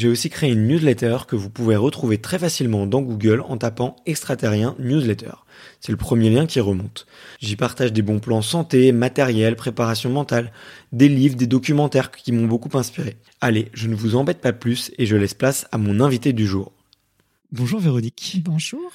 j'ai aussi créé une newsletter que vous pouvez retrouver très facilement dans Google en tapant extraterrien newsletter. C'est le premier lien qui remonte. J'y partage des bons plans santé, matériel, préparation mentale, des livres, des documentaires qui m'ont beaucoup inspiré. Allez, je ne vous embête pas plus et je laisse place à mon invité du jour. Bonjour Véronique. Bonjour.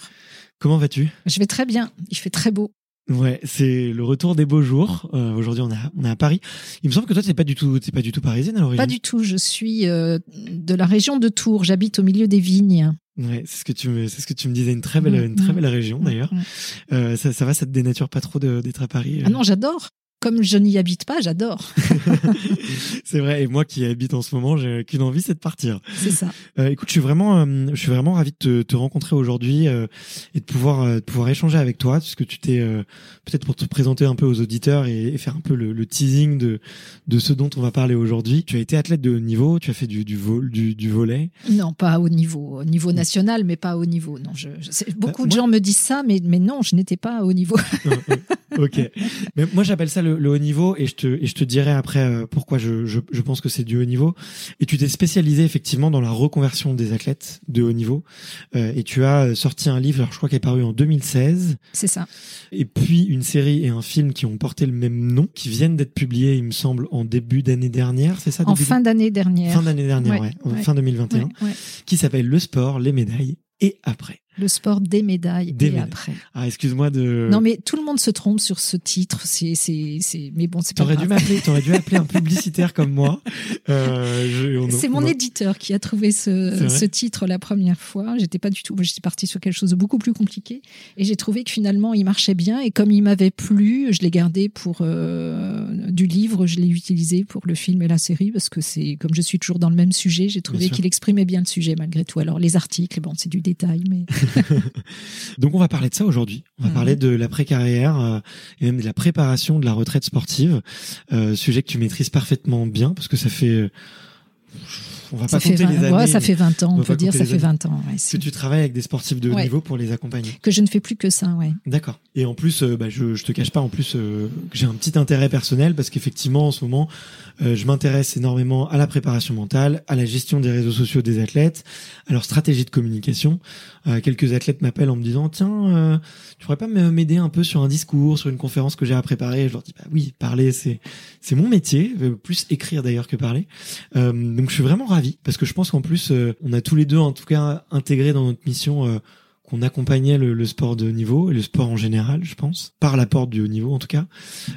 Comment vas-tu? Je vais très bien. Il fait très beau. Ouais, c'est le retour des beaux jours. Euh, Aujourd'hui, on est, à, on est à Paris. Il me semble que toi, t'es pas du tout, t'es pas du tout parisienne à l'origine. Pas du tout. Je suis euh, de la région de Tours. J'habite au milieu des vignes. Ouais, c'est ce que tu me, c'est ce que tu me disais. Une très belle, une très belle région d'ailleurs. Euh, ça, ça va, ça te dénature pas trop d'être à Paris Ah non, j'adore. Comme je n'y habite pas, j'adore. C'est vrai. Et moi qui habite en ce moment, j'ai qu'une envie, c'est de partir. C'est ça. Euh, écoute, je suis vraiment, euh, je suis vraiment ravi de te, te rencontrer aujourd'hui euh, et de pouvoir, euh, de pouvoir échanger avec toi, puisque tu t'es peut-être pour te présenter un peu aux auditeurs et, et faire un peu le, le teasing de de ce dont on va parler aujourd'hui. Tu as été athlète de haut niveau, tu as fait du du, vol, du, du volet. Non, pas au niveau, au niveau national, mais pas au niveau. Non, je, beaucoup Euh, de moi- gens me disent ça, mais, mais non, je n'étais pas au niveau. ok. Mais moi, j'appelle ça le, le haut niveau et je te, et je te dirai après euh, pourquoi je, je, je pense que c'est du haut niveau. Et tu t'es spécialisé effectivement dans la reconversion des athlètes de haut niveau. Euh, et tu as euh, sorti un livre, alors je crois qu'il est paru en 2016, C'est ça. et puis une série et un film qui ont porté le même nom, qui viennent d'être publiés, il me semble, en début d'année dernière, c'est ça En fin d'année dernière. fin d'année dernière, Ouais, ouais, fin 2021, Ouais, ouais. qui s'appelle Le sport, les médailles et après. Le sport des médailles Des et médailles. après. Ah, excuse-moi de. Non, mais tout le monde se trompe sur ce titre. C'est, c'est, c'est, mais bon, c'est pas T'aurais dû grave. m'appeler, t'aurais dû appeler un publicitaire comme moi. Euh, je- on- C'est on- mon éditeur qui a trouvé ce, ce titre la première fois. J'étais pas du tout. J'étais partie sur quelque chose de beaucoup plus compliqué et j'ai trouvé que finalement il marchait bien et comme il m'avait plu, je l'ai gardé pour euh, du livre. Je l'ai utilisé pour le film et la série parce que c'est comme je suis toujours dans le même sujet, j'ai trouvé qu'il exprimait bien le sujet malgré tout. Alors les articles, bon, c'est du détail, mais Donc on va parler de ça aujourd'hui. On va Mhm. parler de l'après-carrière euh, et même de la préparation de la retraite sportive, euh, sujet que tu maîtrises parfaitement bien parce que ça fait. On va ça pas fait, compter 20, les années. ouais, ça fait 20 ans, on peut dire, ça fait années. 20 ans. ouais, que tu travailles avec des sportifs de haut Ouais. niveau pour les accompagner. que je ne fais plus que ça, ouais. D'accord. Et en plus, euh, bah, je, je te cache pas, en plus, euh, j'ai un petit intérêt personnel parce qu'effectivement, en ce moment, euh, je m'intéresse énormément à la préparation mentale, à la gestion des réseaux sociaux des athlètes, à leur stratégie de communication. Quelques athlètes m'appellent en me disant, tiens, tu pourrais pas m'aider un peu sur un discours, sur une conférence que j'ai à préparer? Je leur dis, bah oui, parler, c'est c'est mon métier, plus écrire d'ailleurs que parler. Donc je suis vraiment ravi parce que je pense qu'en plus, euh, on a tous les deux, en tout cas, intégré dans notre mission. euh, qu'on accompagnait le, le, sport de haut niveau et le sport en général, je pense, par la porte du haut niveau en tout cas.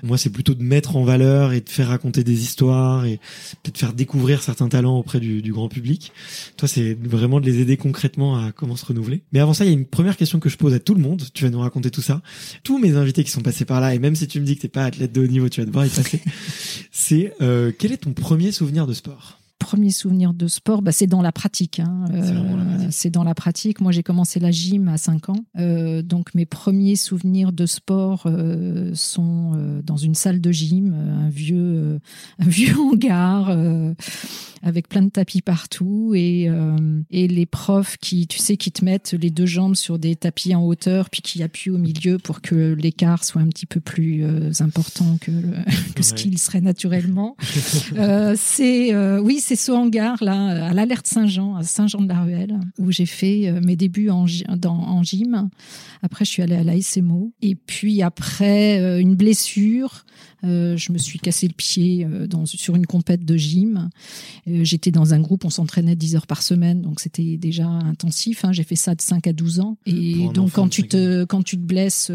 Moi, c'est plutôt de mettre en valeur et de faire raconter des histoires et peut-être faire découvrir certains talents auprès du, du grand public. Toi, c'est vraiment de les aider concrètement à comment se renouveler. Mais avant ça, il y a une première question que je pose à tout le monde. Tu vas nous raconter tout ça. Tous mes invités qui sont passés par là, et même si tu me dis que t'es pas athlète de haut niveau, tu vas devoir y passer. c'est euh, quel est ton premier souvenir de sport? Premier souvenir de sport, bah, c'est dans la pratique. Hein. Euh, c'est dans la pratique. Moi, j'ai commencé la gym à 5 ans. Euh, donc, mes premiers souvenirs de sport euh, sont dans une salle de gym, un vieux, un vieux hangar avec plein de tapis partout et, et les profs qui, tu sais, qui te mettent les deux jambes sur des tapis en hauteur puis qui appuient au milieu pour que l'écart soit un petit peu plus important que, que ce qu'il serait naturellement. c'est, oui, c'est ce hangar là, à l'Alerte Saint-Jean, à Saint-Jean-de-la-Ruelle, où j'ai fait euh, mes débuts en, gym. Après, je suis allée à la SMO. Et puis après, euh, une blessure euh, je me suis cassé le pied euh, dans, sur une compète de gym. Euh, j'étais dans un groupe, on s'entraînait 10 heures par semaine, donc c'était déjà intensif. Hein. J'ai fait ça de 5 à 12 ans. Et donc quand tu, te, quand tu te blesses,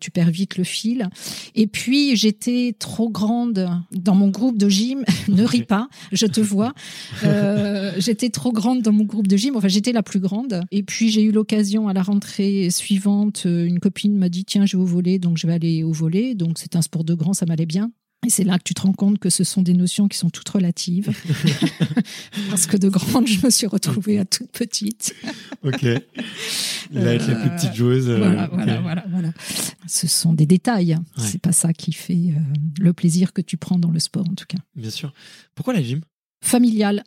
tu perds vite le fil. Et puis j'étais trop grande dans mon groupe de gym. ne ris pas, je te vois. j'étais trop grande dans mon groupe de gym. Enfin, j'étais la plus grande. Et puis j'ai eu l'occasion à la rentrée suivante, une copine m'a dit tiens, je vais au volet, donc je vais aller au volet. Donc c'est un sport de grand, ça m'allait bien. Et c'est là que tu te rends compte que ce sont des notions qui sont toutes relatives. Parce que de grande, je me suis retrouvée à toute petite. ok. Là, être la plus petite joueuse. Euh, voilà, voilà, voilà, voilà, Ce sont des détails. C'est pas ça qui fait euh, le plaisir que tu prends dans le sport, en tout cas. Bien sûr. Pourquoi la gym? Familiale.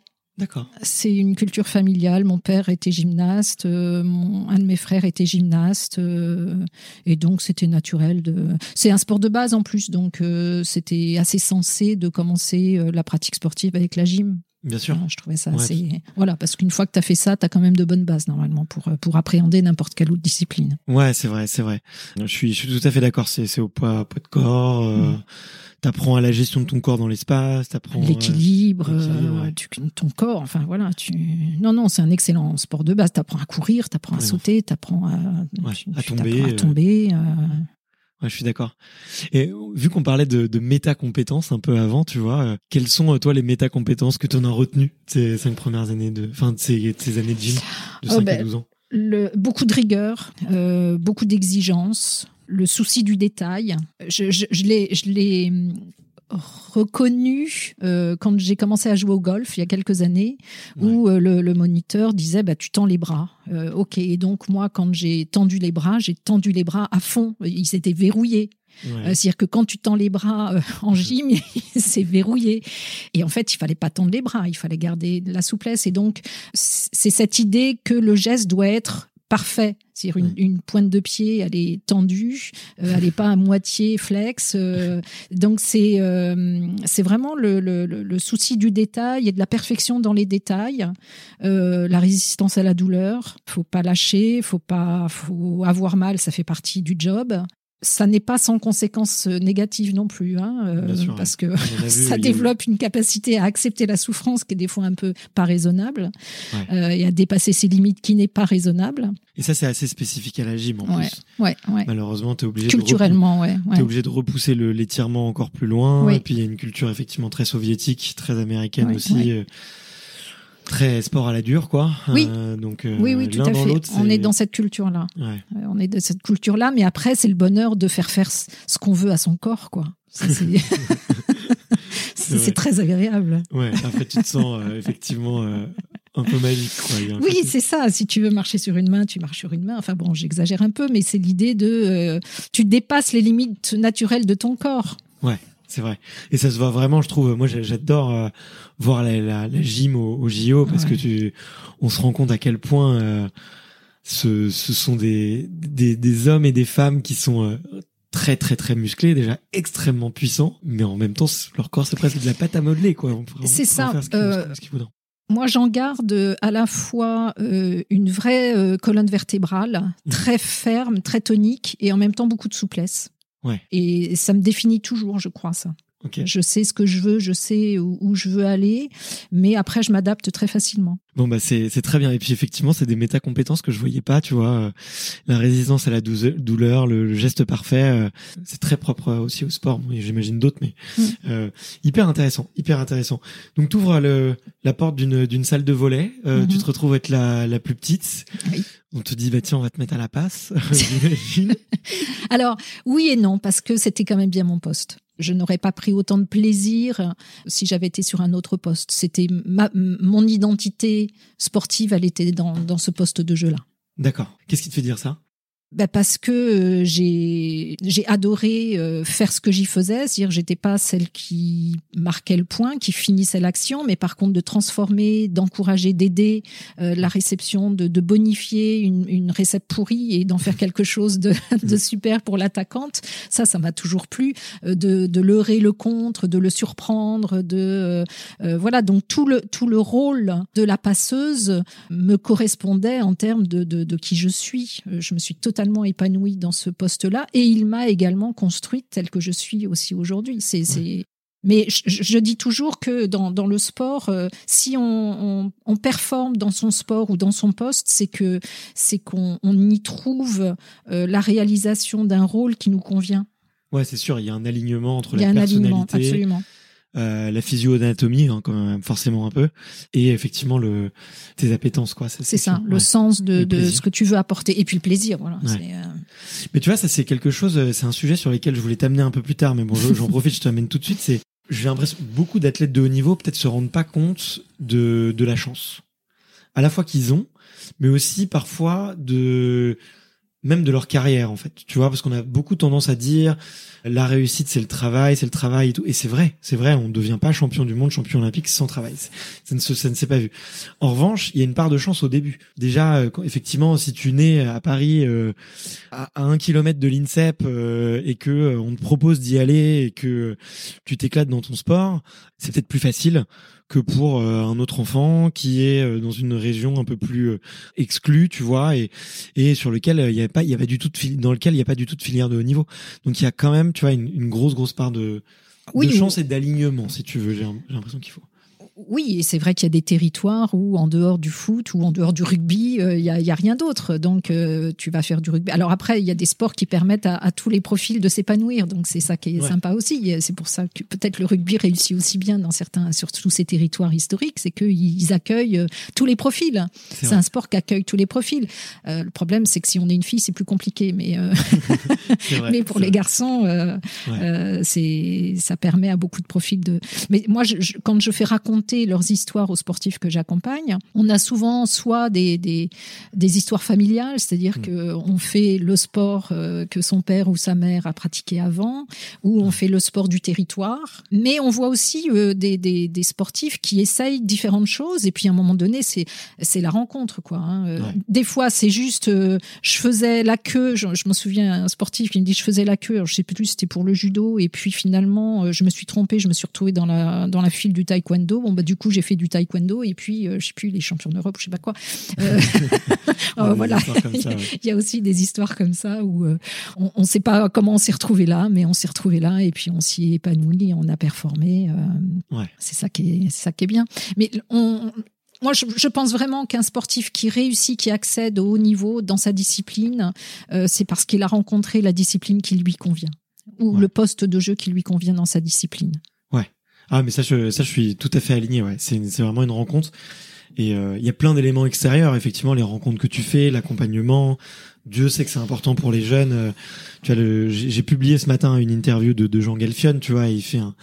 C'est une culture familiale. Mon père était gymnaste, euh, mon, un de mes frères était gymnaste, euh, et donc c'était naturel. De... C'est un sport de base en plus, donc euh, c'était assez sensé de commencer la pratique sportive avec la gym. Bien sûr. je trouvais ça assez. Voilà, parce qu'une fois que tu as fait ça, tu as quand même de bonnes bases normalement pour, pour appréhender n'importe quelle autre discipline. Ouais, c'est vrai, c'est vrai. Je suis, je suis tout à fait d'accord. C'est au poids, poids de corps. Mm t'apprends à la gestion de ton corps dans l'espace, t'apprends euh, l'équilibre, euh, ton corps. Enfin voilà, tu. Non non, c'est un excellent sport de base. T'apprends à courir, t'apprends à sauter, t'apprends à, à tomber. À euh. tomber Ouais, je suis d'accord. Et vu qu'on parlait de, de méta-compétences un peu avant, tu vois, quelles sont toi les méta-compétences que tu en as retenues ces cinq premières années de, enfin, de ces, ces années de gym de 5 à 12 ans? le, Beaucoup de rigueur, euh, beaucoup d'exigence, le souci du détail. Je, je, je l'ai hum, reconnu euh, quand j'ai commencé à jouer au golf il y a quelques années, où euh, le, le, moniteur disait bah, tu tends les bras. Euh, ok, et donc moi, quand j'ai tendu les bras, j'ai tendu les bras à fond. Ils étaient verrouillés. C'est-à-dire que quand tu tends les bras en gym, c'est verrouillé. Et en fait, il fallait pas tendre les bras, il fallait garder de la souplesse. Et donc, c'est cette idée que le geste doit être parfait. C'est-à-dire une, une, pointe de pied, elle est tendue, euh, elle n'est pas à moitié flex. Euh, donc c'est euh, c'est vraiment le, le, le, souci du détail et de la perfection dans les détails, la résistance à la douleur. Faut pas lâcher, faut pas, faut avoir mal, ça fait partie du job ça n'est pas sans conséquences négatives non plus, hein, euh, parce que ça développe une capacité à accepter la souffrance qui est des fois un peu pas raisonnable euh, et à dépasser ses limites qui n'est pas raisonnable. Et ça, c'est assez spécifique à la gym en ouais, plus. Ouais. Malheureusement, tu es obligé culturellement, de es obligé de repousser l'étirement encore plus loin. Et puis il y a une culture effectivement très soviétique, très américaine aussi. Euh, très sport à la dure, quoi. Oui. Euh, donc, euh, oui, oui, tout à fait. On est dans cette culture-là. Ouais. On est dans cette culture-là, mais après, c'est le bonheur de faire faire ce qu'on veut à son corps, quoi. C'est très agréable. Ouais. Après, tu te sens euh, effectivement un peu magique, quoi. Oui, c'est ça. Si tu veux marcher sur une main, tu marches sur une main. Enfin bon, j'exagère un peu, mais c'est l'idée de tu dépasses les limites naturelles de ton corps. Ouais. C'est vrai. Et ça se voit vraiment, je trouve. Moi, j'adore euh, voir la, la, la, gym au, au JO parce que tu, on se rend compte à quel point euh, ce, ce sont des, des, des hommes et des femmes qui sont euh, très très très musclés, déjà extrêmement puissants, mais en même temps, leur corps c'est presque de la pâte à modeler, quoi. C'est ça. moi, j'en garde à la fois une vraie colonne vertébrale, mmh. très ferme, très tonique, et en même temps beaucoup de souplesse. Et ça me définit toujours, je crois, ça. Je sais ce que je veux, je sais où, je veux aller, mais après je m'adapte très facilement. Bon bah c'est c'est très bien et puis effectivement c'est des méta-compétences que je voyais pas, tu vois, la résistance à la douleur, le, geste parfait, euh, c'est très propre aussi au sport. J'imagine d'autres, mais mm. euh, hyper intéressant, hyper intéressant. Donc tu ouvres le, la porte d'une d'une salle de volet, euh, tu mm-hmm. te retrouves être la la plus petite. Oui. On te dit bah tiens on va te mettre à la passe, Alors oui et non parce que c'était quand même bien mon poste je n'aurais pas pris autant de plaisir si j'avais été sur un autre poste. C'était mon identité sportive, elle était dans, ce poste de jeu-là. D'accord. Qu'est-ce qui te fait dire ça? Bah parce que euh, j'ai j'ai adoré euh, faire ce que j'y faisais, c'est-à-dire j'étais pas celle qui marquait le point, qui finissait l'action, mais par contre de transformer, d'encourager, d'aider euh, la réception, de, de bonifier une, une recette pourrie et d'en faire quelque chose de, de super pour l'attaquante. Ça, ça m'a toujours plu. de, de leurrer le contre, de le surprendre, de voilà donc tout le tout le rôle de la passeuse me correspondait en termes de, de, de qui je suis. Je me suis totalement totalement épanouie dans ce poste-là et il m'a également construite telle que je suis aussi aujourd'hui. C'est, Mais je, dis toujours que dans, dans le sport, euh, si on, on, performe dans son sport ou dans son poste, c'est que c'est qu'on on y trouve euh, la réalisation d'un rôle qui nous convient. Ouais, c'est sûr, il y a un alignement entre la personnalité, absolument. Euh, la physio-anatomie hein, quand même forcément un peu. Et effectivement le tes appétences quoi c'est ça le sens de, de ce que tu veux apporter et puis le plaisir voilà euh, mais tu vois ça c'est quelque chose euh, c'est un sujet sur lequel je voulais t'amener un peu plus tard mais bon j'en profite je t'amène tout de suite c'est j'ai l'impression beaucoup d'athlètes de haut niveau peut-être se rendent pas compte de de la chance. À la fois qu'ils ont mais aussi parfois de même de leur carrière en fait. Tu vois parce qu'on a beaucoup tendance à dire la réussite c'est le travail c'est le travail et tout. Et c'est vrai c'est vrai on ne devient pas champion du monde champion olympique sans travail. Ça ne, ça ne s'est pas vu. En revanche il y a une part de chance au début. Déjà euh, effectivement si tu nais à Paris euh, à, un kilomètre de l'INSEP euh, et que on te propose d'y aller et que tu t'éclates dans ton sport c'est peut-être plus facile que pour euh, un autre enfant qui est euh, dans une région un peu plus euh, exclue, tu vois, et et sur lequel il y avait pas, il y avait du tout de dans lequel il y a pas du tout de filière de haut niveau. Donc il y a quand même, tu vois, une, une grosse grosse part de, de chance et d'alignement, si tu veux. J'ai l'impression qu'il faut oui, et c'est vrai qu'il y a des territoires où, en dehors du foot ou en dehors du rugby, euh, il n'y a, rien d'autre. Donc, euh, tu vas faire du rugby. Alors après, il y a des sports qui permettent à, tous les profils de s'épanouir. Donc, c'est ça qui est sympa aussi. C'est pour ça que peut-être le rugby réussit aussi bien dans certains, sur tous ces territoires historiques, c'est qu'ils accueillent euh, tous les profils. C'est un sport qui accueille tous les profils. le problème, c'est que si on est une fille, c'est plus compliqué. Mais, mais pour les garçons, c'est ça permet à beaucoup de profils de. Mais moi, quand je fais raconter leurs histoires aux sportifs que j'accompagne. On a souvent soit des, des, des histoires familiales, c'est-à-dire mmh. que on fait le sport euh, que son père ou sa mère a pratiqué avant, ou on mmh. fait le sport du territoire. Mais on voit aussi euh, des, des, des, sportifs qui essayent différentes choses, et puis à un moment donné, c'est c'est la rencontre, quoi. Hein. Euh, des fois, c'est juste, je faisais la queue. Je, me souviens un sportif qui me dit, je faisais la queue. Alors, je sais plus, c'était pour le judo, et puis finalement, je me suis trompée, je me suis retrouvée dans la dans la file du taekwondo. Bon, bah, du coup, j'ai fait du taekwondo et puis, euh, je sais plus, les champions d'Europe, je sais pas quoi. Euh, oh, voilà. Il y a aussi des histoires comme ça où euh, on ne sait pas comment on s'est retrouvé là, mais on s'est retrouvé là et puis on s'y est épanoui, on a performé. C'est ça qui est, ça qui est bien. Mais on, moi, je, pense vraiment qu'un sportif qui réussit, qui accède au haut niveau dans sa discipline, c'est parce qu'il a rencontré la discipline qui lui convient ou le poste de jeu qui lui convient dans sa discipline. Ah, mais ça, je, ça, je suis tout à fait aligné. Ouais, c'est, vraiment une rencontre. Et euh, il y a plein d'éléments extérieurs, effectivement, les rencontres que tu fais, l'accompagnement. Dieu sait que c'est important pour les jeunes. Euh, tu vois, j'ai, publié ce matin une interview de, de Jean Galfion, tu vois, il fait un,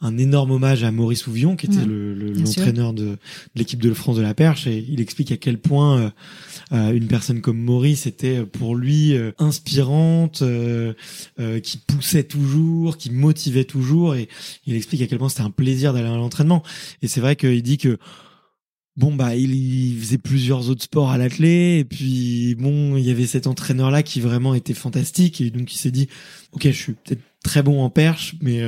un énorme hommage à Maurice Ouvion, qui était le, l'entraîneur de, de, l'équipe de France de la Perche, et il explique à quel point euh, euh, une personne comme Maurice était pour lui euh, inspirante, euh, qui poussait toujours, qui motivait toujours, et il explique à quel point c'était un plaisir d'aller à l'entraînement. Et c'est vrai qu'il dit que bon bah il, faisait plusieurs autres sports à l'athlé et puis bon il y avait cet entraîneur là qui vraiment était fantastique et donc il s'est dit ok je suis peut-être très bon en perche, mais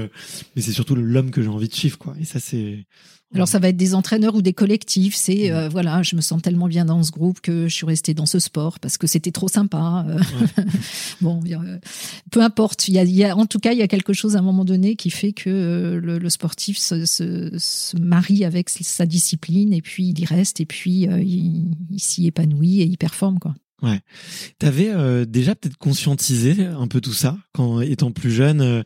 mais c'est surtout l'homme que j'ai envie de suivre, quoi. Et ça, c'est alors ça va être des entraîneurs ou des collectifs. C'est euh, voilà, je me sens tellement bien dans ce groupe que je suis restée dans ce sport parce que c'était trop sympa. Euh. bon, euh, peu importe. Il y, a, en tout cas, il y a quelque chose à un moment donné qui fait que le, sportif se, se, marie avec sa discipline et puis il y reste et puis il, il s'y épanouit et il performe quoi. Ouais. T'avais euh, déjà peut-être conscientisé un peu tout ça quand étant plus jeune. Euh,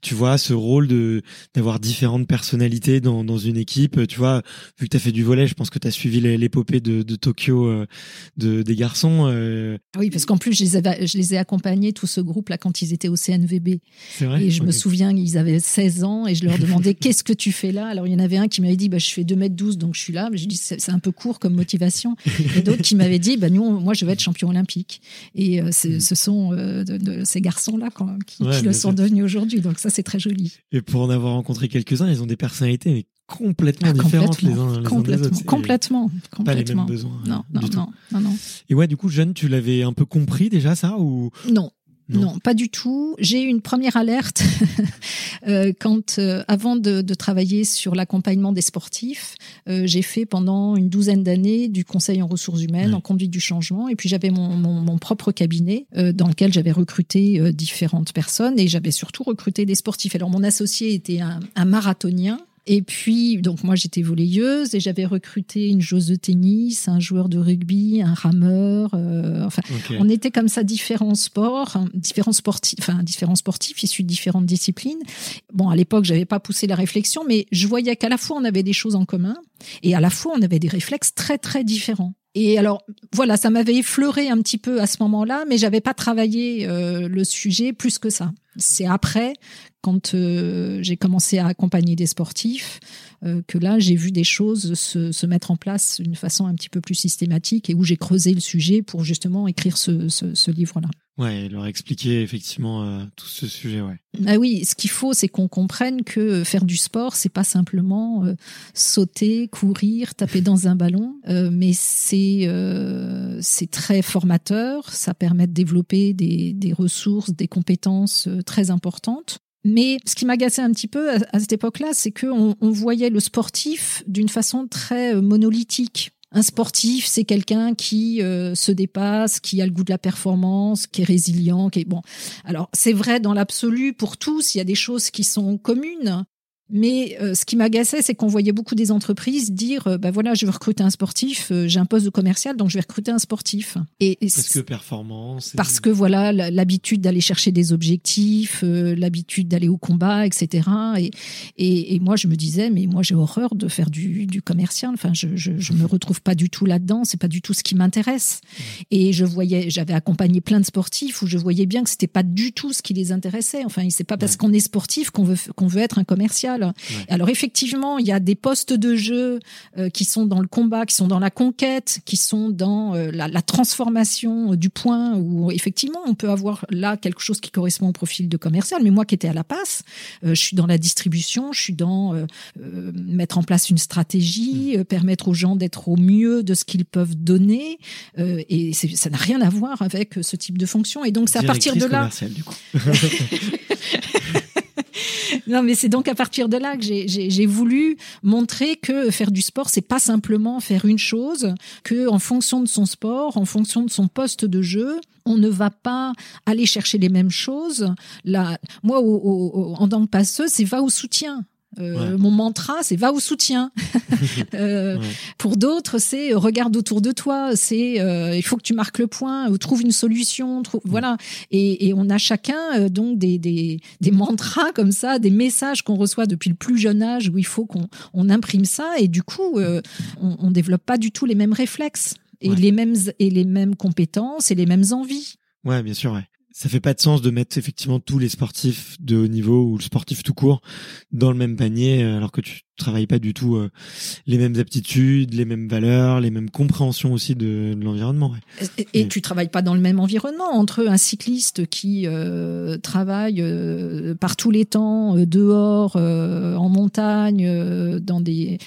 tu vois ce rôle de d'avoir différentes personnalités dans dans une équipe. Tu vois, vu que t'as fait du volet, je pense que t'as suivi l'épopée de, de Tokyo euh, de des garçons. Ah oui, parce qu'en plus je les avais, je les ai accompagnés tout ce groupe là quand ils étaient au CNVB. C'est vrai? Et je me souviens qu'ils avaient 16 ans et je leur demandais qu'est-ce que tu fais là? Alors il y en avait un qui m'avait dit bah je fais 2 mètres 12 donc je suis là. Mais j'ai dit c'est un peu court comme motivation. Et d'autres qui m'avaient dit bah nous moi je vais être champion olympique. Et euh, mm. ce sont euh, de, ces garçons-là qui, le sont devenus aujourd'hui. Donc ça, c'est très joli. Et pour en avoir rencontré quelques-uns, ils ont des personnalités complètement ah, différentes les uns, complètement, les uns des autres. Complètement, complètement. Pas les mêmes besoins. Non, non, non, non, non, Et ouais, du coup, jeune, tu l'avais un peu compris déjà ça ou Non, non. pas du tout. J'ai eu une première alerte euh, quand, euh, avant de, travailler sur l'accompagnement des sportifs, euh, j'ai fait pendant une douzaine d'années du conseil en ressources humaines, en conduite du changement, et puis j'avais mon, propre cabinet dans lequel j'avais recruté différentes personnes et j'avais surtout recruté des sportifs. Alors mon associé était un marathonien et puis, donc moi j'étais volleyeuse et j'avais recruté une joueuse de tennis, un joueur de rugby, un rameur. Euh, enfin, on était comme ça différents sports, hein, différents sportifs, enfin différents sportifs issus de différentes disciplines. Bon, à l'époque, j'avais pas poussé la réflexion, mais je voyais qu'à la fois on avait des choses en commun et à la fois on avait des réflexes très très différents. Et alors, voilà, ça m'avait effleuré un petit peu à ce moment-là, mais j'avais pas travaillé euh, le sujet plus que ça. C'est après quand euh, j'ai commencé à accompagner des sportifs, euh, que là, j'ai vu des choses se, se mettre en place d'une façon un petit peu plus systématique et où j'ai creusé le sujet pour justement écrire ce, ce, ce livre-là. Ouais, leur expliquer effectivement euh, tout ce sujet, ouais. Ah oui, ce qu'il faut, c'est qu'on comprenne que faire du sport, c'est pas simplement sauter, courir, taper dans un ballon, mais c'est c'est très formateur. Ça permet de développer des, des ressources, des compétences très importantes. Mais ce qui m'agaçait un petit peu à, cette époque-là, c'est qu'on on voyait le sportif d'une façon très euh, monolithique. Un sportif, c'est quelqu'un qui euh, se dépasse, qui a le goût de la performance, qui est résilient, qui est bon. Alors c'est vrai dans l'absolu pour tous. Il y a des choses qui sont communes, mais euh, ce qui m'agaçait, c'est qu'on voyait beaucoup des entreprises dire, euh, bah voilà, je veux recruter un sportif, euh, j'ai un poste de commercial, donc je vais recruter un sportif. Et, parce que performance. Parce que voilà, l'habitude d'aller chercher des objectifs, l'habitude d'aller au combat, etc. Et, et, et, moi, je me disais, mais moi, j'ai horreur de faire du, du commercial. Enfin, je, je, je, me retrouve pas du tout là-dedans. C'est pas du tout ce qui m'intéresse. Et je voyais, j'avais accompagné plein de sportifs où je voyais bien que c'était pas du tout ce qui les intéressait. Enfin, c'est pas parce qu'on est sportif qu'on veut qu'on veut être un commercial. Alors effectivement, il y a des postes de jeu euh, qui sont dans le combat, qui sont dans la conquête, qui sont dans euh, la, transformation euh, du point, où effectivement on peut avoir là quelque chose qui correspond au profil de commercial. Mais moi qui étais à la passe, je suis dans la distribution, je suis dans mettre en place une stratégie, mm. permettre aux gens d'être au mieux de ce qu'ils peuvent donner. et ça n'a rien à voir avec ce type de fonction. Et donc c'est à partir de là. Du coup. non, mais c'est donc à partir de là que j'ai voulu montrer que faire du sport, c'est pas simplement faire une chose, que en fonction de son sport, en fonction de son poste de jeu, on ne va pas aller chercher les mêmes choses. Là, moi, en tant que passeuse, c'est va au soutien. Euh, mon mantra, c'est va au soutien. euh, Pour d'autres, c'est euh, regarde autour de toi. C'est euh, il faut que tu marques le point, ou trouve une solution. Trouve, mm. Voilà. Et, et, on a chacun donc des, des, des, mantras comme ça, des messages qu'on reçoit depuis le plus jeune âge où il faut qu'on on imprime ça. Et du coup, on, on développe pas du tout les mêmes réflexes et les mêmes et les mêmes compétences et les mêmes envies. Ouais, bien sûr. Ouais ça fait pas de sens de mettre effectivement tous les sportifs de haut niveau ou le sportif tout court dans le même panier euh, alors que tu travailles pas du tout euh, les mêmes aptitudes, les mêmes valeurs, les mêmes compréhensions aussi de, l'environnement. Et, et tu travailles pas dans le même environnement entre un cycliste qui euh, travaille euh, par tous les temps dehors, en montagne, dans des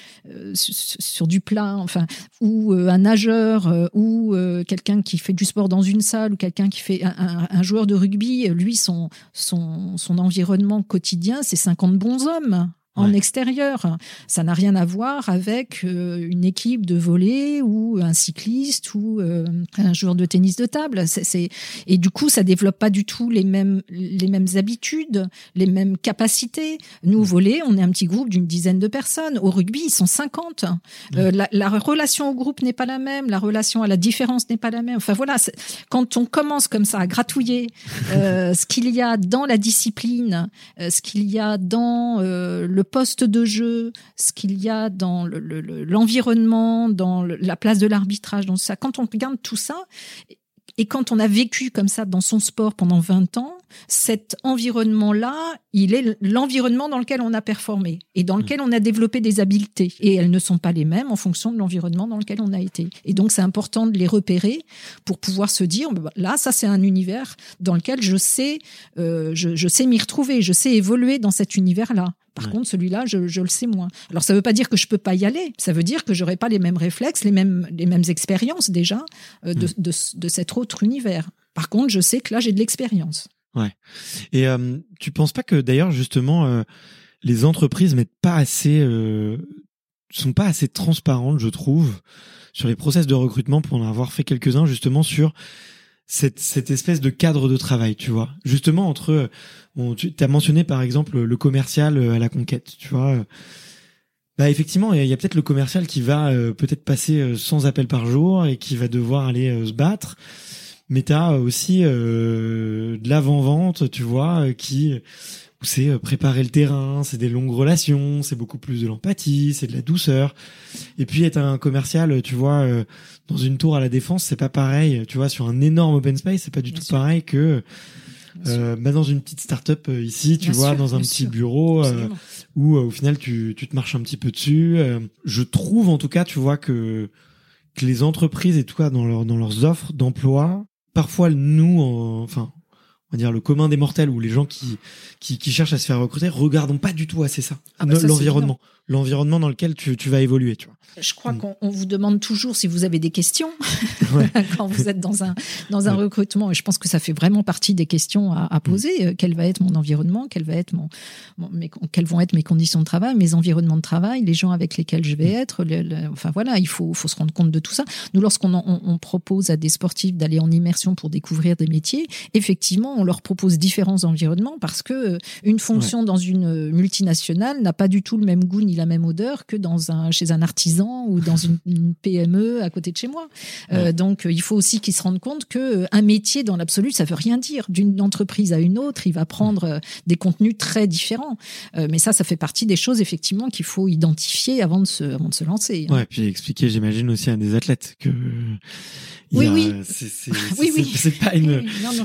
sur du plat, enfin, ou un nageur, ou quelqu'un qui fait du sport dans une salle, ou quelqu'un qui fait un, un, joueur de rugby, lui son son son environnement quotidien, c'est 50 bons hommes en extérieur. Ça n'a rien à voir avec euh, une équipe de volley ou un cycliste ou euh, un joueur de tennis de table. C'est, et du coup, ça développe pas du tout les mêmes les mêmes habitudes, les mêmes capacités. Nous, au volley, on est un petit groupe d'une dizaine de personnes. Au rugby, ils sont 50. Euh, la, la, relation au groupe n'est pas la même, la relation à la différence n'est pas la même. Enfin voilà, quand on commence comme ça à gratouiller ce qu'il y a dans la discipline, ce qu'il y a dans le le poste de jeu, ce qu'il y a dans l'environnement, dans la place de l'arbitrage, dans ça. Quand on regarde tout ça, et quand on a vécu comme ça dans son sport pendant 20 ans, cet environnement-là, il est l'environnement dans lequel on a performé et dans lequel on a développé des habiletés. Et elles ne sont pas les mêmes en fonction de l'environnement dans lequel on a été. Et donc, c'est important de les repérer pour pouvoir se dire, bah, là, ça, c'est un univers dans lequel je sais, euh, je, sais m'y retrouver, je sais évoluer dans cet univers-là. Par contre, celui-là, je, le sais moins. Alors, ça ne veut pas dire que je peux pas y aller. Ça veut dire que j'aurai pas les mêmes réflexes, les mêmes, les mêmes expériences déjà euh, de, de, de cet autre univers. Par contre, je sais que là, j'ai de l'expérience. Ouais. Et euh, tu penses pas que d'ailleurs justement euh, les entreprises mettent pas assez euh, sont pas assez transparentes, je trouve, sur les process de recrutement pour en avoir fait quelques-uns justement sur cette, cette espèce de cadre de travail, tu vois? Justement entre tu as mentionné par exemple le commercial à la conquête, tu vois? Bah effectivement, il y a, peut-être le commercial qui va peut-être passer 100 appels par jour et qui va devoir aller se battre mais t'as aussi euh, de l'avant-vente, tu vois, euh, qui où c'est euh, préparer le terrain, c'est des longues relations, c'est beaucoup plus de l'empathie, c'est de la douceur. Et puis être un commercial, tu vois, dans une tour à la défense, c'est pas pareil. Tu vois, sur un énorme open space, c'est pas du tout pareil que euh, bah dans une petite start-up ici, tu vois, dans un petit bureau où au final tu, tu te marches un petit peu dessus. je trouve en tout cas, tu vois que que les entreprises et tout dans leur dans leurs offres d'emploi parfois nous, enfin, on va dire le commun des mortels ou les gens qui, qui, qui cherchent à se faire recruter, regardons pas du tout assez ça, ah bah l'environnement, l'environnement dans lequel tu, tu vas évoluer, tu vois. Je crois mm. qu'on vous demande toujours si vous avez des questions quand vous êtes dans un dans un recrutement. Et je pense que ça fait vraiment partie des questions à, à mm. poser. Euh, quel va être mon environnement? Quel va être mon, mes, quelles vont être mes conditions de travail, mes environnements de travail, les gens avec lesquels je vais mm. être. enfin voilà, il faut faut se rendre compte de tout ça. Nous, lorsqu'on on, on propose à des sportifs d'aller en immersion pour découvrir des métiers, effectivement, on leur propose différents environnements parce que euh, une fonction dans une multinationale n'a pas du tout le même goût ni la même odeur que dans un chez un artisan ou dans une, PME à côté de chez moi. Euh, donc, il faut aussi qu'ils se rendent compte que euh, un métier, dans l'absolu, ça veut rien dire. D'une entreprise à une autre, il va prendre euh, des contenus très différents. mais ça, ça fait partie des choses effectivement qu'il faut identifier avant de se, avant de se lancer. Hein. Ouais, puis expliquer, j'imagine aussi à des athlètes que oui, oui. C'est, oui, oui. Pas une.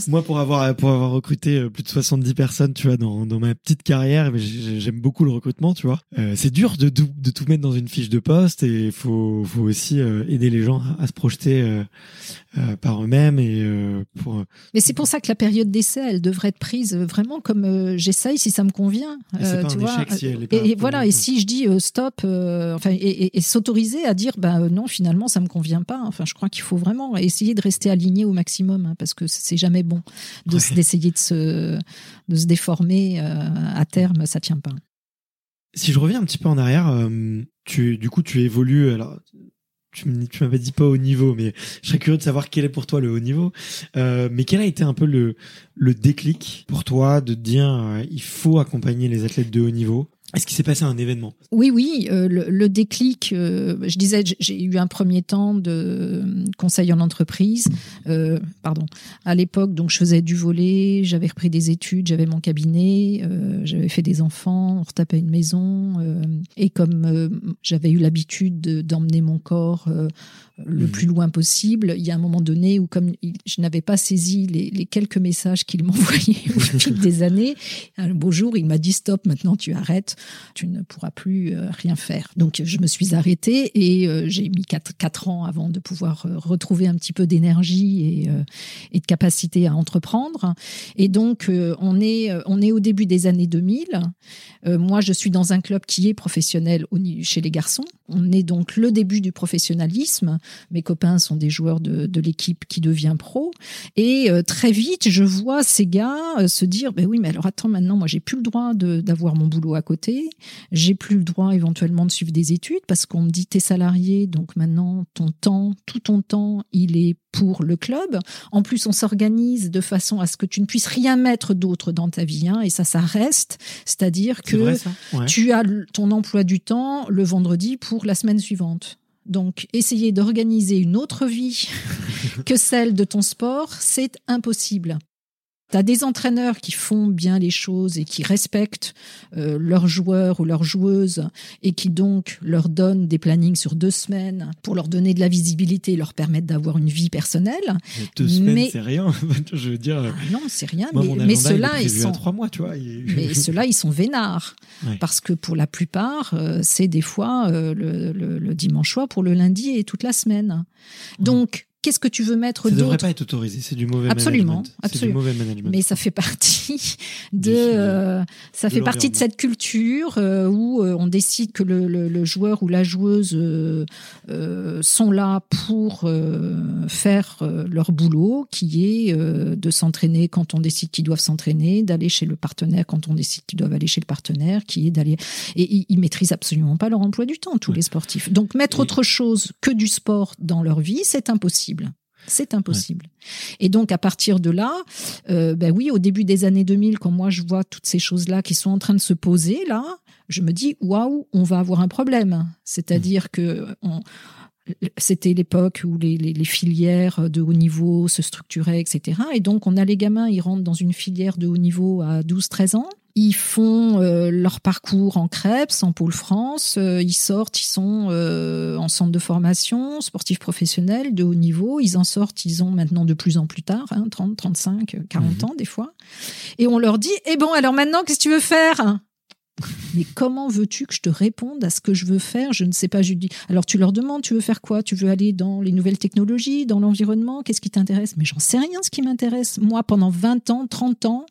Moi, pour avoir pour avoir recruté plus de 70 personnes, tu vois, dans, dans ma petite carrière, j'aime beaucoup le recrutement, tu vois. Euh, c'est dur de, de, tout mettre dans une fiche de poste et il faut, faut aussi euh, aider les gens à, se projeter euh, euh, par eux-mêmes et pour. Mais c'est pour ça que la période d'essai, elle devrait être prise vraiment comme j'essaye si ça me convient. Et tu vois. Si et, voilà, et si je dis stop, enfin, et, et s'autoriser à dire bah non, finalement, ça me convient pas. Enfin, je crois qu'il faut vraiment essayer de rester aligné au maximum hein, parce que c'est jamais bon d'essayer de, se, de se déformer à terme, ça tient pas. Si je reviens un petit peu en arrière, euh, tu, du coup, tu évolues. Alors, tu, m'avais dit pas haut niveau, mais je serais curieux de savoir quel est pour toi le haut niveau. Euh, mais quel a été un peu le, le déclic pour toi de dire euh, il faut accompagner les athlètes de haut niveau est-ce qu'il s'est passé un événement? Oui, oui. Euh, le, déclic, euh, je disais, j'ai eu un premier temps de conseil en entreprise. Euh, pardon. À l'époque, donc je faisais du volet, j'avais repris des études, j'avais mon cabinet, j'avais fait des enfants, on retapait une maison. et comme j'avais eu l'habitude d'emmener mon corps le mmh. plus loin possible. Il y a un moment donné où, comme je n'avais pas saisi les, quelques messages qu'il m'envoyait au fil des années, un beau jour, il m'a dit stop, maintenant tu arrêtes. tu ne pourras plus euh, rien faire. Donc je me suis arrêtée et j'ai mis quatre, quatre ans avant de pouvoir retrouver un petit peu d'énergie et, et de capacité à entreprendre. Et donc on est on est au début des années 2000. moi je suis dans un club qui est professionnel chez les garçons. On est donc le début du professionnalisme. Mes copains sont des joueurs de, de l'équipe qui devient pro. Et euh, très vite, je vois ces gars euh, se dire, ben oui, mais alors attends, maintenant, moi, j'ai plus le droit d'avoir mon boulot à côté. J'ai plus le droit éventuellement de suivre des études parce qu'on me dit, t'es salarié, donc maintenant, ton temps, tout ton temps, il est pour le club. En plus, on s'organise de façon à ce que tu ne puisses rien mettre d'autre dans ta vie, hein, et ça, ça reste. C'est-à-dire que tu as ton emploi du temps le vendredi pour la semaine suivante. Donc, essayer d'organiser une autre vie que celle de ton sport, c'est impossible. Tu as des entraîneurs qui font bien les choses et qui respectent euh, leurs joueurs ou leurs joueuses et qui donc leur donnent des plannings sur deux semaines pour leur donner de la visibilité et leur permettre d'avoir une vie personnelle. Mais deux semaines, c'est rien. Je veux dire. Ah non, c'est rien. mais, ceux-là, ils sont. trois mois, tu vois. mais ceux-là, ils sont vénards parce que pour la plupart, euh, c'est des fois euh, le, le, dimanche soir pour le lundi et toute la semaine. Donc qu'est-ce que tu veux mettre d'autre Ça ne devrait pas être autorisé, c'est du mauvais absolument, management. Absolument, mauvais management. Mais ça fait partie de, euh, ça fait partie de cette culture euh, où euh, on décide que le, le, le, joueur ou la joueuse sont là pour faire leur boulot, qui est de s'entraîner quand on décide qu'ils doivent s'entraîner, d'aller chez le partenaire quand on décide qu'ils doivent aller chez le partenaire, qui est d'aller et ils, maîtrisent absolument pas leur emploi du temps, tous les sportifs. Donc mettre autre chose que du sport dans leur vie, c'est impossible. C'est impossible. Et donc à partir de là, euh, ben oui, au début des années 2000, quand moi je vois toutes ces choses-là qui sont en train de se poser là, je me dis waouh, on va avoir un problème. C'est-à-dire que c'était l'époque où les, les, filières de haut niveau se structuraient, etc. Et donc on a les gamins, ils rentrent dans une filière de haut niveau à 12-13 ans. Ils font euh, leur parcours en Crêpes, en Pôle France. Euh, ils sortent, ils sont euh, en centre de formation, sportifs professionnels de haut niveau. Ils en sortent, ils ont maintenant de plus en plus tard, hein, 30, 35, 40 ans des fois. Et on leur dit, eh bon, alors maintenant, qu'est-ce que tu veux faire? Mais comment veux-tu que je te réponde à ce que je veux faire? Je ne sais pas, je dis. Alors tu leur demandes, tu veux faire quoi? Tu veux aller dans les nouvelles technologies, dans l'environnement? Qu'est-ce qui t'intéresse? Mais j'en sais rien ce qui m'intéresse. Moi, pendant 20 ans, 30 ans,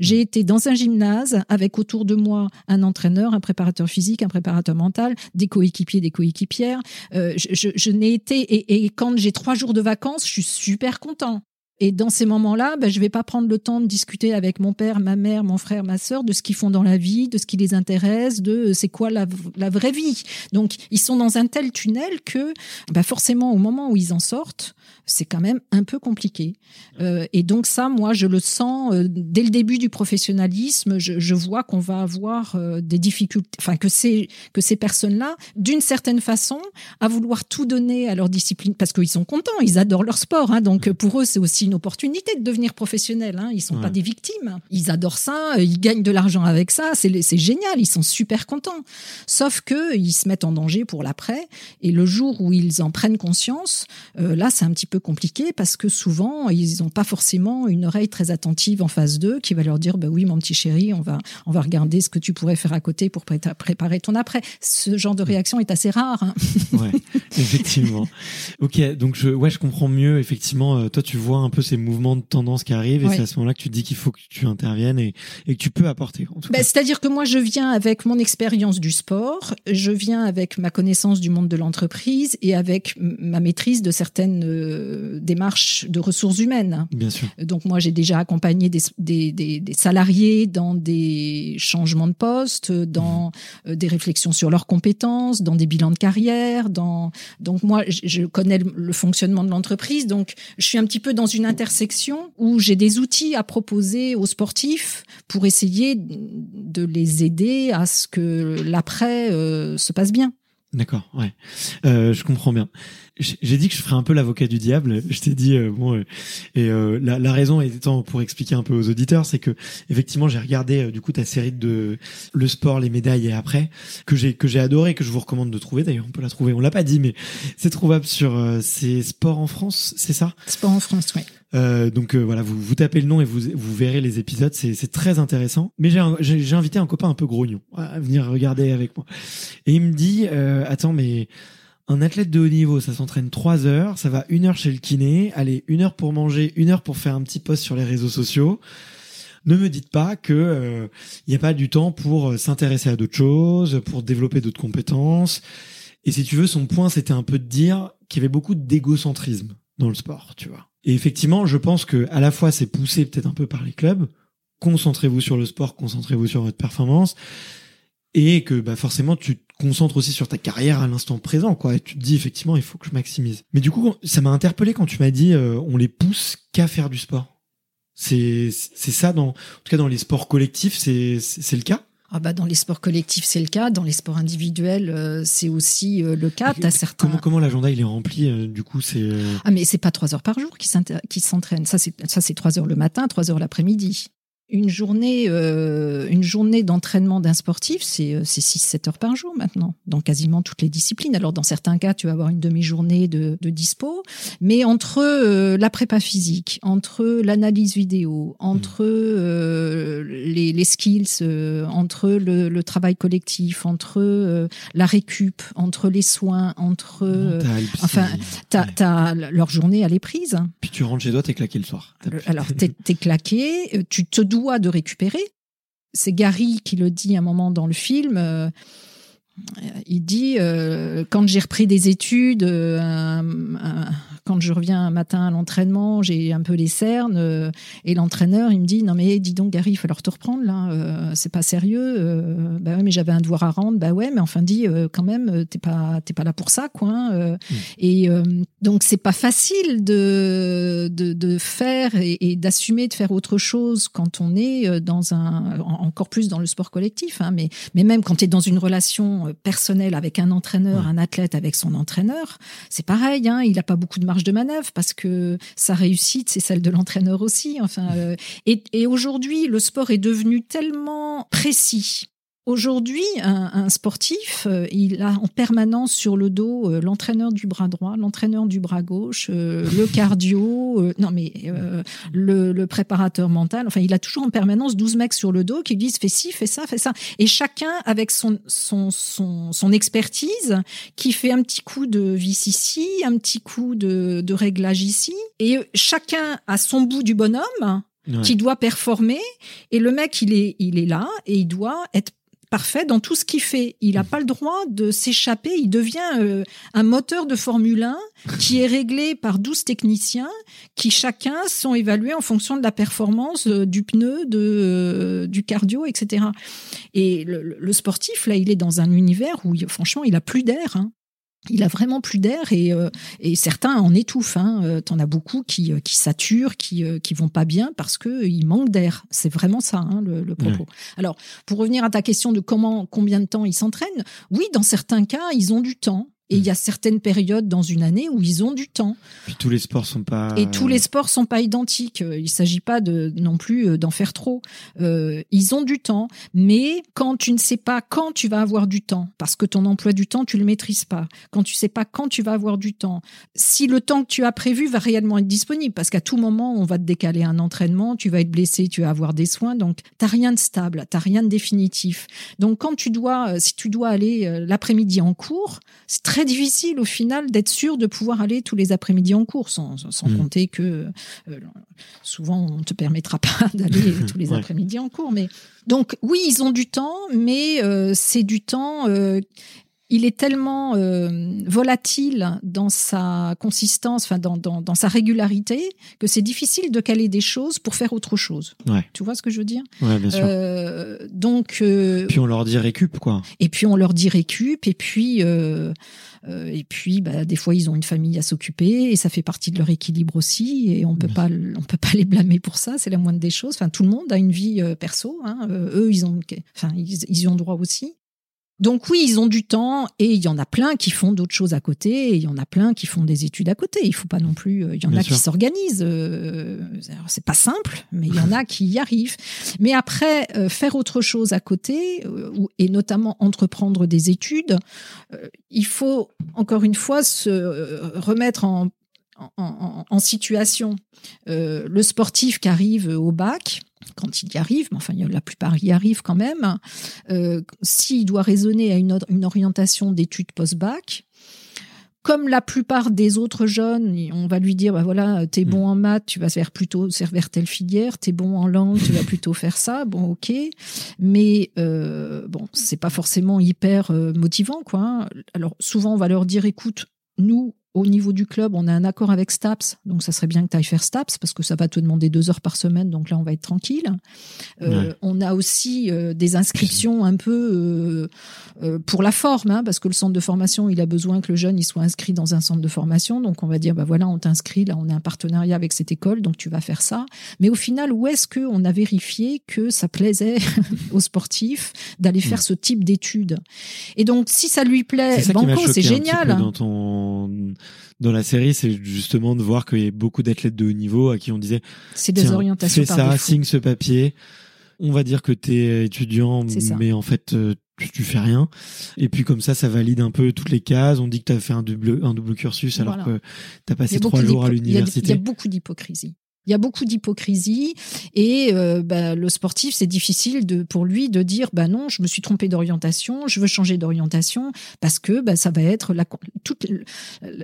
j'ai été dans un gymnase avec autour de moi un entraîneur, un préparateur physique, un préparateur mental, des coéquipiers, des coéquipières. Euh, je, je, n'ai été et, et quand j'ai trois jours de vacances, je suis super content. Et dans ces moments-là, ben, je vais pas prendre le temps de discuter avec mon père, ma mère, mon frère, ma sœur de ce qu'ils font dans la vie, de ce qui les intéresse, de euh, c'est quoi la, la, vraie vie. Donc, ils sont dans un tel tunnel que, ben, forcément, au moment où ils en sortent, c'est quand même un peu compliqué. Euh, et donc ça, moi, je le sens euh, dès le début du professionnalisme. Je, je vois qu'on va avoir euh, des difficultés, enfin que ces que ces personnes-là, d'une certaine façon, à vouloir tout donner à leur discipline, parce qu'ils sont contents, ils adorent leur sport. Hein, donc pour eux, c'est aussi une opportunité de devenir professionnels. Hein, ils sont pas des victimes. Ils adorent ça, ils gagnent de l'argent avec ça. C'est c'est génial, ils sont super contents. Sauf que ils se mettent en danger pour l'après. Et le jour où ils en prennent conscience, là, c'est un petit peu compliqué parce que souvent, ils n'ont pas forcément une oreille très attentive en face d'eux qui va leur dire bah oui, mon petit chéri, on va, on va regarder ce que tu pourrais faire à côté pour préparer ton après. Ce genre de réaction est assez rare. Hein. Ouais, effectivement. ok, donc je, ouais, je comprends mieux. Effectivement, euh, toi, tu vois un peu ces mouvements de tendance qui arrivent et c'est à ce moment-là que tu dis qu'il faut que tu interviennes et, et que tu peux apporter. Bah, c'est-à-dire que moi, je viens avec mon expérience du sport, je viens avec ma connaissance du monde de l'entreprise et avec ma maîtrise de certaines euh, démarche de ressources humaines. Bien sûr. Donc moi, j'ai déjà accompagné des, des, des, des, salariés dans des changements de poste, dans mmh. des réflexions sur leurs compétences, dans des bilans de carrière. Dans... Donc moi, je connais le fonctionnement de l'entreprise. Donc je suis un petit peu dans une intersection où j'ai des outils à proposer aux sportifs pour essayer de les aider à ce que l'après euh, se passe bien. D'accord, ouais, euh, je comprends bien. J'ai dit que je ferais un peu l'avocat du diable. Je t'ai dit euh, bon, euh, et euh, la, la, raison étant pour expliquer un peu aux auditeurs, c'est que effectivement j'ai regardé du coup ta série de le sport, les médailles et après que j'ai que j'ai adoré, que je vous recommande de trouver. D'ailleurs, on peut la trouver. On l'a pas dit, mais c'est trouvable sur ces sports en France, c'est ça? Sport en France, oui. Euh, donc euh, voilà, vous, vous tapez le nom et vous, vous verrez les épisodes, c'est c'est très intéressant. Mais j'ai un- j'ai j'ai invité un copain un peu grognon à venir regarder avec moi. Et il me dit, euh, attends, mais un athlète de haut niveau, ça s'entraîne trois heures, ça va une heure chez le kiné, allez, une heure pour manger, une heure pour faire un petit post sur les réseaux sociaux. Ne me dites pas que euh, il n'y a pas du temps pour euh, s'intéresser à d'autres choses, pour développer d'autres compétences. Et si tu veux, son point, c'était un peu de dire qu'il y avait beaucoup d'égocentrisme dans le sport, tu vois. Et effectivement, je pense que à la fois c'est poussé peut-être un peu par les clubs. Concentrez-vous sur le sport, concentrez-vous sur votre performance, et que bah forcément tu te concentres aussi sur ta carrière à l'instant présent, quoi. Et tu te dis effectivement, il faut que je maximise. Mais du coup, ça m'a interpellé quand tu m'as dit, euh, on les pousse qu'à faire du sport. C'est c'est ça dans, en tout cas dans les sports collectifs, c'est c'est le cas? Ah bah dans les sports collectifs, c'est le cas. Dans les sports individuels, euh, c'est aussi euh, le cas. T'as certains. Comment comment l'agenda il est rempli euh, Du coup, c'est euh, Ah mais c'est pas trois heures par jour qui s'entraînent. Ça c'est ça c'est trois heures le matin, trois heures l'après-midi. Une journée, euh, une journée d'entraînement d'un sportif, c'est euh, c'est six sept heures par jour maintenant, dans quasiment toutes les disciplines. Alors dans certains cas, tu vas avoir une demi-journée de, de dispo, mais entre euh, la prépa physique, entre l'analyse vidéo, entre euh, les, les skills, euh, entre le, le travail collectif, entre euh, la récup, entre les soins, entre euh, mental, enfin. T'as, Ouais. t'as- leur journée, elle est prise. Puis tu rentres chez toi, t'es claqué le soir. T'as Alors, t'es, t'es claqué, euh, tu te de récupérer. C'est Gary qui le dit un moment dans le film. Euh, il dit euh, quand j'ai repris des études, euh, un- un- quand je reviens un matin à l'entraînement, j'ai un peu les cernes euh, et l'entraîneur il me dit non mais dis donc Gary, il va falloir te reprendre là, c'est pas sérieux. Bah ouais mais j'avais un devoir à rendre, bah ouais mais enfin dis quand même t'es pas t'es pas là pour ça quoi. hein, euh. Et donc c'est pas facile de de, de faire et, et d'assumer de faire autre chose quand on est dans un en- encore plus dans le sport collectif, hein, mais mais même quand tu es dans une relation euh, personnelle avec un entraîneur, Ouais. un athlète avec son entraîneur, c'est pareil. Hein, il a pas beaucoup de marge de manœuvre parce que sa réussite c'est celle de l'entraîneur aussi. Enfin, euh, et, et aujourd'hui le sport est devenu tellement précis. Aujourd'hui, un, un sportif, euh, il a en permanence sur le dos euh, l'entraîneur du bras droit, l'entraîneur du bras gauche, euh, le cardio, euh, non mais euh, le, le préparateur mental. Enfin, il a toujours en permanence 12 mecs sur le dos qui lui disent fais ci, fais ça, fais ça. Et chacun avec son, son, son, son expertise qui fait un petit coup de vis ici, un petit coup de, de réglage ici. Et chacun a son bout du bonhomme Ouais. qui doit performer et le mec il est il est là et il doit être parfait dans tout ce qu'il fait. Il n'a pas le droit de s'échapper. Il devient euh, un moteur de Formule 1 qui est réglé par 12 techniciens qui chacun sont évalués en fonction de la performance euh, du pneu, de, euh, du cardio, etc. Et le, le- sportif, là, il est dans un univers où, il- franchement, il a plus d'air. hein. Il a vraiment plus d'air et, euh, et certains en étouffent. Hein. Euh, T'en as beaucoup qui, euh, qui saturent, qui, euh, qui vont pas bien parce que euh, il manque d'air. C'est vraiment ça hein, le, le propos. Alors, pour revenir à ta question de comment, combien de temps ils s'entraînent, oui, dans certains cas, ils ont du temps. Et il y a certaines périodes dans une année où ils ont du temps. Puis tous les sports sont pas. Et tous les sports sont pas identiques. Il s'agit pas de non plus euh, d'en faire trop. Euh, ils ont du temps, mais quand tu ne sais pas quand tu vas avoir du temps, parce que ton emploi du temps tu le maîtrises pas, quand tu sais pas quand tu vas avoir du temps, si le temps que tu as prévu va réellement être disponible, parce qu'à tout moment on va te décaler un entraînement, tu vas être blessé, tu vas avoir des soins, donc t'as rien de stable, t'as rien de définitif. Donc quand tu dois, euh, si tu dois aller l'après-midi en cours, c'est très difficile au final d'être sûr de pouvoir aller tous les après-midi en cours, sans, sans Mm. compter que euh, souvent on te permettra pas d'aller tous les Ouais. après-midi en cours. Mais donc oui, ils ont du temps, mais euh, c'est du temps. euh, il est tellement volatile dans sa consistance, enfin dans, dans, dans sa régularité, que c'est difficile de caler des choses pour faire autre chose. Ouais. Tu vois ce que je veux dire? Ouais, bien sûr. Donc Puis on leur dit récup, quoi. et puis on leur dit récup, et puis et puis bah, des fois ils ont une famille à s'occuper et ça fait partie de leur équilibre aussi et on peut pas on peut pas les blâmer pour ça, c'est la moindre des choses. Enfin tout le monde a une vie euh, perso, hein. Euh, eux ils ont enfin ils, ils y ont droit aussi. Donc oui, ils ont du temps et il y en a plein qui font d'autres choses à côté et il y en a plein qui font des études à côté. Il faut pas non plus. euh, Il y en Bien a sûr. qui s'organisent. euh, c'est pas simple, mais il y en a qui y arrivent. Mais après, euh, faire autre chose à côté et notamment entreprendre des études, il faut encore une fois se remettre en en, situation. le sportif qui arrive au bac, quand il y arrive, mais enfin la plupart y arrivent quand même, s'il doit raisonner à une, une orientation d'études post-bac, comme la plupart des autres jeunes, on va lui dire, bah voilà, t'es bon mm. en maths, tu vas faire plutôt servir telle filière, t'es bon en langue, tu vas plutôt faire ça, bon ok, mais euh, bon, c'est pas forcément hyper euh, motivant quoi. Hein. Alors souvent on va leur dire, écoute, nous au niveau du club, on a un accord avec STAPS, donc ça serait bien que tu ailles faire STAPS parce que ça va te demander deux heures par semaine, donc là on va être tranquille. Euh, on a aussi euh, des inscriptions un peu euh, pour la forme, hein, parce que le centre de formation, il a besoin que le jeune il soit inscrit dans un centre de formation, donc on va dire bah voilà, on t'inscrit, là on a un partenariat avec cette école, donc tu vas faire ça. Mais au final, où est-ce que on a vérifié que ça plaisait aux sportifs d'aller faire ce type d'études? Et donc si ça lui plaît, banco, c'est génial. Dans ton dans la série, c'est justement de voir qu'il y a beaucoup d'athlètes de haut niveau à qui on disait c'est des orientations fais ça, signe ce papier. On va dire que tu es étudiant, mais en fait, euh, tu, fais rien. Et puis comme ça, ça valide un peu toutes les cases. On dit que tu as fait un double, un double cursus alors que tu as passé trois jours à l'université. Il y a beaucoup d'hypocrisie. Il y a beaucoup d'hypocrisie et euh, bah, le sportif, c'est difficile de, pour lui de dire bah non, je me suis trompé d'orientation, je veux changer d'orientation parce que bah, ça va être la, toute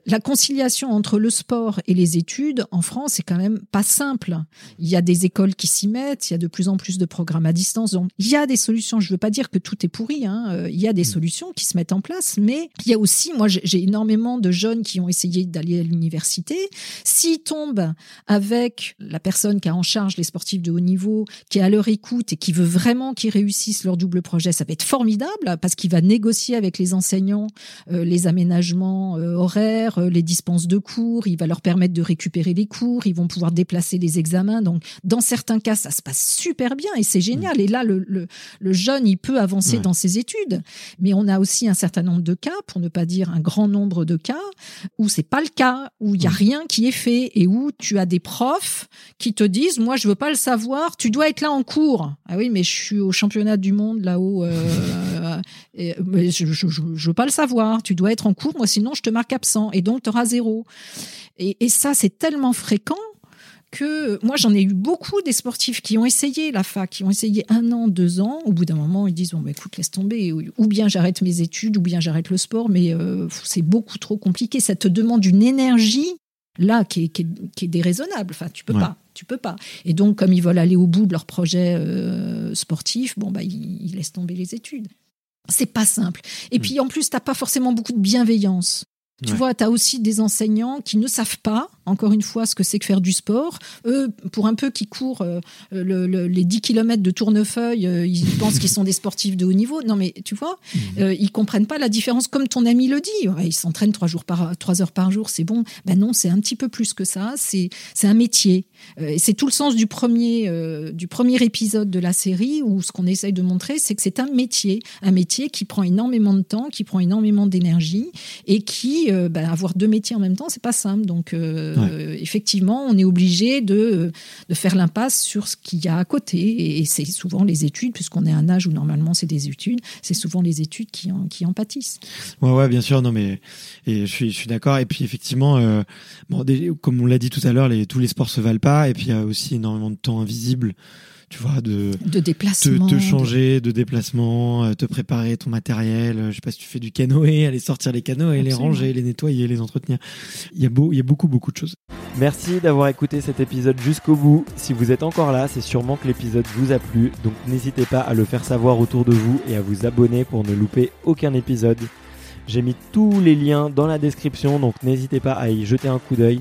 la conciliation entre le sport et les études en France, c'est quand même pas simple. Il y a des écoles qui s'y mettent, il y a de plus en plus de programmes à distance, donc il y a des solutions. Je veux pas dire que tout est pourri, hein. Euh, il y a des mmh. solutions qui se mettent en place, mais il y a aussi, moi j'ai énormément de jeunes qui ont essayé d'aller à l'université, s'ils tombent avec la personne qui a en charge les sportifs de haut niveau, qui est à leur écoute et qui veut vraiment qu'ils réussissent leur double projet, ça va être formidable parce qu'il va négocier avec les enseignants euh, les aménagements euh, horaires, euh, les dispenses de cours, il va leur permettre de récupérer les cours, ils vont pouvoir déplacer les examens. Donc, dans certains cas, ça se passe super bien et c'est génial. Et là, le, le, jeune, il peut avancer dans ses études. Mais on a aussi un certain nombre de cas, pour ne pas dire un grand nombre de cas, où c'est pas le cas, où il y a rien qui est fait et où tu as des profs qui te disent moi je veux pas le savoir, tu dois être là en cours. Ah oui, mais je suis au championnat du monde là-haut, euh, et, mais je, je, je, veux pas le savoir. Tu dois être en cours, moi sinon je te marque absent et donc tu auras zéro. Et, et ça c'est tellement fréquent que moi j'en ai eu beaucoup des sportifs qui ont essayé la fac, qui ont essayé un an, deux ans. Au bout d'un moment, ils disent bon bah, écoute laisse tomber, ou bien j'arrête mes études, ou bien j'arrête le sport, mais euh, c'est beaucoup trop compliqué. Ça te demande une énergie là qui est, déraisonnable. Enfin, tu peux pas, tu peux pas. Et donc, comme ils veulent aller au bout de leur projet euh, sportif, bon bah ils, laissent tomber les études. C'est pas simple. Et mm. puis en plus, t'as pas forcément beaucoup de bienveillance. Tu vois, tu as aussi des enseignants qui ne savent pas, encore une fois, ce que c'est que faire du sport. Eux, pour un peu qui courent euh, les 10 km de tournefeuille, euh, ils pensent qu'ils sont des sportifs de haut niveau. Non, mais tu vois, mhm. euh, ils comprennent pas la différence. Comme ton ami le dit, ils s'entraînent trois, jours par, trois heures par jour, c'est bon. Ben non, c'est un petit peu plus que ça. C'est un métier. Et c'est tout le sens du premier, du premier épisode de la série où ce qu'on essaye de montrer, c'est que c'est un métier. Un métier qui prend énormément de temps, qui prend énormément d'énergie et qui euh, bah, avoir deux métiers en même temps, c'est pas simple. Donc, euh, effectivement, on est obligé de, de faire l'impasse sur ce qu'il y a à côté. Et c'est souvent les études, puisqu'on est à un âge où normalement c'est des études, c'est souvent les études qui en, qui en pâtissent. Ouais, ouais, bien sûr. Non, mais et je suis, je suis d'accord. Et puis, effectivement, euh, bon, comme on l'a dit tout à l'heure, les, tous les sports se valent pas. Et puis, il y a aussi énormément de temps invisible tu vois, de, de déplacement, te, changer, de... déplacement, euh, te préparer ton matériel. Euh, je sais pas si tu fais du canoë, aller sortir les canoës, les ranger, les nettoyer, les entretenir. Il y a beau, il y a beaucoup, beaucoup de choses. Merci d'avoir écouté cet épisode jusqu'au bout. Si vous êtes encore là, c'est sûrement que l'épisode vous a plu. Donc n'hésitez pas à le faire savoir autour de vous et à vous abonner pour ne louper aucun épisode. J'ai mis tous les liens dans la description, donc n'hésitez pas à y jeter un coup d'œil.